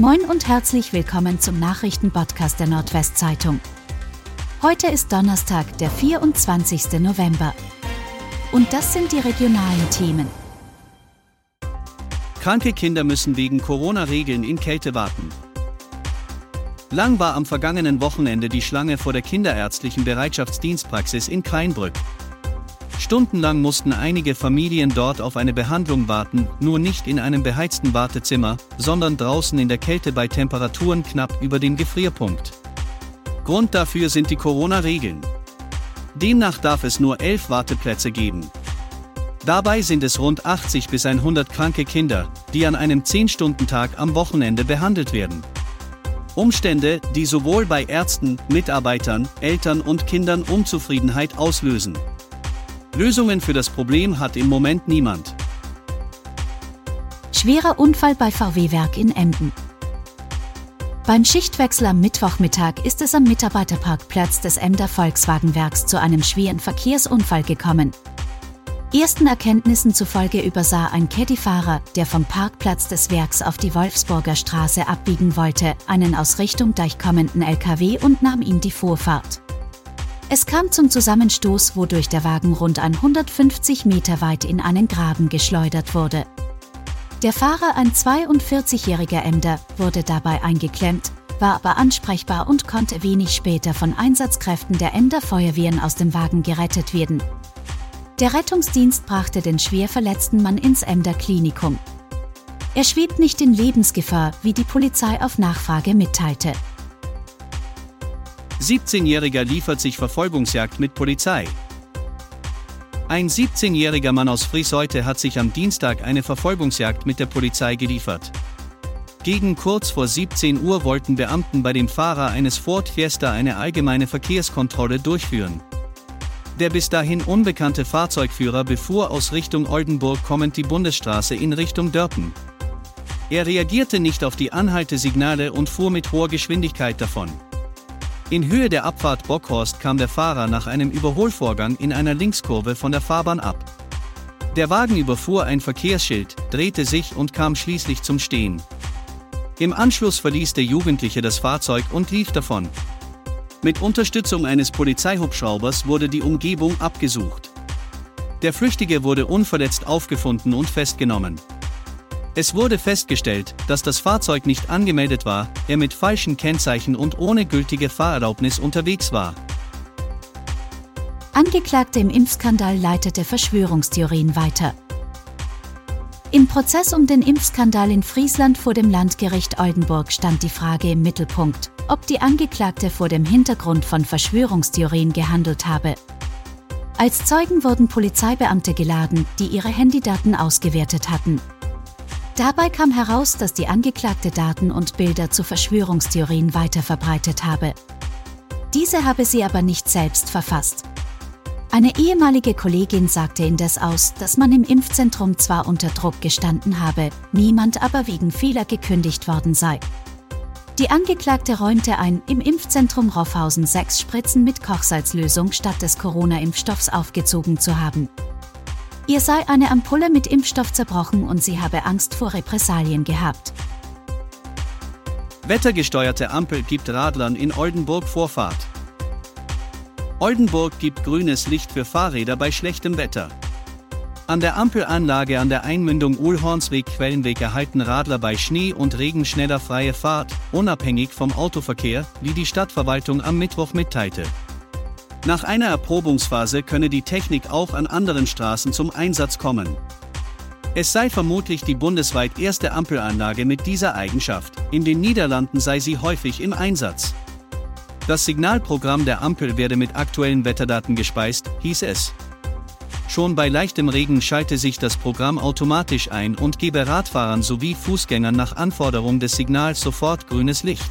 Moin und herzlich willkommen zum Nachrichtenpodcast der Nordwestzeitung. Heute ist Donnerstag, der 24. November. Und das sind die regionalen Themen. Kranke Kinder müssen wegen Corona-Regeln in Kälte warten. Lang war am vergangenen Wochenende die Schlange vor der kinderärztlichen Bereitschaftsdienstpraxis in Kleinbrück. Stundenlang mussten einige Familien dort auf eine Behandlung warten, nur nicht in einem beheizten Wartezimmer, sondern draußen in der Kälte bei Temperaturen knapp über den Gefrierpunkt. Grund dafür sind die Corona-Regeln. Demnach darf es nur elf Warteplätze geben. Dabei sind es rund 80 bis 100 kranke Kinder, die an einem 10-Stunden-Tag am Wochenende behandelt werden. Umstände, die sowohl bei Ärzten, Mitarbeitern, Eltern und Kindern Unzufriedenheit auslösen. Lösungen für das Problem hat im Moment niemand. Schwerer Unfall bei VW-Werk in Emden. Beim Schichtwechsel am Mittwochmittag ist es am Mitarbeiterparkplatz des Emder Volkswagenwerks zu einem schweren Verkehrsunfall gekommen. Ersten Erkenntnissen zufolge übersah ein Caddy-Fahrer, der vom Parkplatz des Werks auf die Wolfsburger Straße abbiegen wollte, einen aus Richtung Deich kommenden LKW und nahm ihm die Vorfahrt. Es kam zum Zusammenstoß, wodurch der Wagen rund 150 Meter weit in einen Graben geschleudert wurde. Der Fahrer, ein 42-jähriger Emder, wurde dabei eingeklemmt, war aber ansprechbar und konnte wenig später von Einsatzkräften der Emder Feuerwehren aus dem Wagen gerettet werden. Der Rettungsdienst brachte den schwer verletzten Mann ins Emder Klinikum. Er schwebt nicht in Lebensgefahr, wie die Polizei auf Nachfrage mitteilte. 17-Jähriger liefert sich Verfolgungsjagd mit Polizei. Ein 17-jähriger Mann aus Friesheute hat sich am Dienstag eine Verfolgungsjagd mit der Polizei geliefert. Gegen kurz vor 17 Uhr wollten Beamten bei dem Fahrer eines Ford Fiesta eine allgemeine Verkehrskontrolle durchführen. Der bis dahin unbekannte Fahrzeugführer befuhr aus Richtung Oldenburg kommend die Bundesstraße in Richtung Dörpen. Er reagierte nicht auf die Anhaltesignale und fuhr mit hoher Geschwindigkeit davon. In Höhe der Abfahrt Bockhorst kam der Fahrer nach einem Überholvorgang in einer Linkskurve von der Fahrbahn ab. Der Wagen überfuhr ein Verkehrsschild, drehte sich und kam schließlich zum Stehen. Im Anschluss verließ der Jugendliche das Fahrzeug und lief davon. Mit Unterstützung eines Polizeihubschraubers wurde die Umgebung abgesucht. Der Flüchtige wurde unverletzt aufgefunden und festgenommen. Es wurde festgestellt, dass das Fahrzeug nicht angemeldet war, er mit falschen Kennzeichen und ohne gültige Fahrerlaubnis unterwegs war. Angeklagte im Impfskandal leitete Verschwörungstheorien weiter. Im Prozess um den Impfskandal in Friesland vor dem Landgericht Oldenburg stand die Frage im Mittelpunkt, ob die Angeklagte vor dem Hintergrund von Verschwörungstheorien gehandelt habe. Als Zeugen wurden Polizeibeamte geladen, die ihre Handydaten ausgewertet hatten. Dabei kam heraus, dass die Angeklagte Daten und Bilder zu Verschwörungstheorien weiterverbreitet habe. Diese habe sie aber nicht selbst verfasst. Eine ehemalige Kollegin sagte indes aus, dass man im Impfzentrum zwar unter Druck gestanden habe, niemand aber wegen Fehler gekündigt worden sei. Die Angeklagte räumte ein, im Impfzentrum Roffhausen sechs Spritzen mit Kochsalzlösung statt des Corona-Impfstoffs aufgezogen zu haben. Ihr sei eine Ampulle mit Impfstoff zerbrochen und sie habe Angst vor Repressalien gehabt. Wettergesteuerte Ampel gibt Radlern in Oldenburg Vorfahrt. Oldenburg gibt grünes Licht für Fahrräder bei schlechtem Wetter. An der Ampelanlage an der Einmündung Uhlhornsweg-Quellenweg erhalten Radler bei Schnee und Regen schneller freie Fahrt, unabhängig vom Autoverkehr, wie die Stadtverwaltung am Mittwoch mitteilte. Nach einer Erprobungsphase könne die Technik auch an anderen Straßen zum Einsatz kommen. Es sei vermutlich die bundesweit erste Ampelanlage mit dieser Eigenschaft. In den Niederlanden sei sie häufig im Einsatz. Das Signalprogramm der Ampel werde mit aktuellen Wetterdaten gespeist, hieß es. Schon bei leichtem Regen schalte sich das Programm automatisch ein und gebe Radfahrern sowie Fußgängern nach Anforderung des Signals sofort grünes Licht.